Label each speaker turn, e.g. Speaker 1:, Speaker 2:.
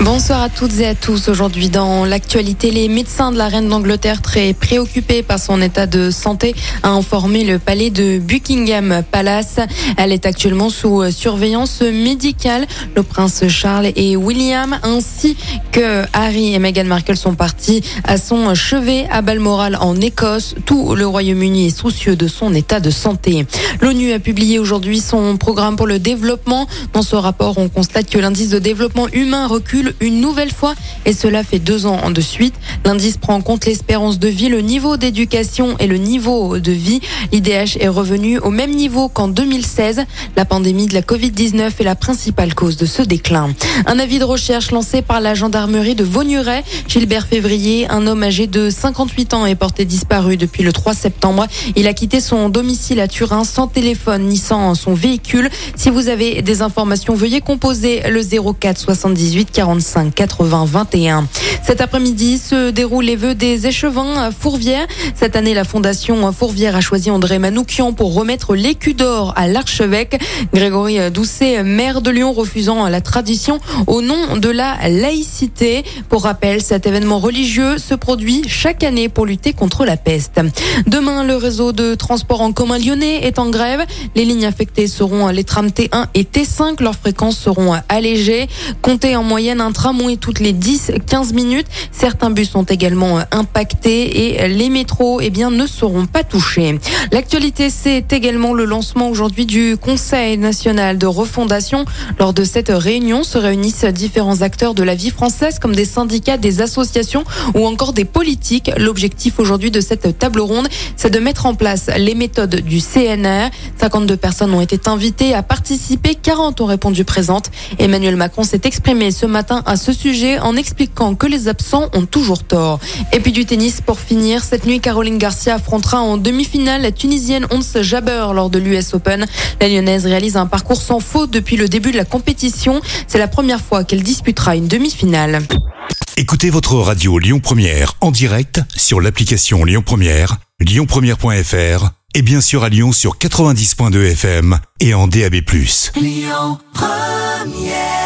Speaker 1: Bonsoir à toutes et à tous. Aujourd'hui, dans l'actualité, les médecins de la reine d'Angleterre, très préoccupés par son état de santé, a informé le palais de Buckingham Palace. Elle est actuellement sous surveillance médicale. Le prince Charles et William, ainsi que Harry et Meghan Markle sont partis à son chevet à Balmoral en Écosse. Tout le Royaume-Uni est soucieux de son état de santé. L'ONU a publié aujourd'hui son programme pour le développement. Dans ce rapport, on constate que l'indice de développement humain recule une nouvelle fois et cela fait deux ans de suite. L'indice prend en compte l'espérance de vie, le niveau d'éducation et le niveau de vie. L'IDH est revenu au même niveau qu'en 2016. La pandémie de la Covid-19 est la principale cause de ce déclin. Un avis de recherche lancé par la gendarmerie de Vaugneray. Gilbert Février, un homme âgé de 58 ans est porté disparu depuis le 3 septembre. Il a quitté son domicile à Turin sans téléphone ni sans son véhicule. Si vous avez des informations, veuillez composer le 04 78 40 45 80 21. Cet après-midi se déroulent les vœux des échevins Fourvière. Cette année, la Fondation Fourvière a choisi André Manoukian pour remettre l'écu d'or à l'archevêque. Grégory Doucet, maire de Lyon, refusant la tradition au nom de la laïcité. Pour rappel, cet événement religieux se produit chaque année pour lutter contre la peste. Demain, le réseau de transport en commun lyonnais est en grève. Les lignes affectées seront les trams T1 et T5. Leurs fréquences seront allégées. Comptez en moyenne un tramway toutes les 10-15 minutes. Certains bus sont également euh, impactés et les métros eh bien, ne seront pas touchés. L'actualité, c'est également le lancement aujourd'hui du Conseil national de refondation. Lors de cette réunion se réunissent différents acteurs de la vie française comme des syndicats, des associations ou encore des politiques. L'objectif aujourd'hui de cette table ronde, c'est de mettre en place les méthodes du CNR. 52 personnes ont été invitées à participer, 40 ont répondu présentes. Emmanuel Macron s'est exprimé ce matin à ce sujet en expliquant que les absents ont toujours tort. Et puis du tennis pour finir. Cette nuit, Caroline Garcia affrontera en demi-finale la Tunisienne Ons Jabber lors de l'US Open. La Lyonnaise réalise un parcours sans faute depuis le début de la compétition. C'est la première fois qu'elle disputera une demi-finale.
Speaker 2: Écoutez votre radio Lyon Première en direct sur l'application Lyon Première, lyonpremière.fr et bien sûr à Lyon sur 90.2 FM et en DAB+. Lyon Première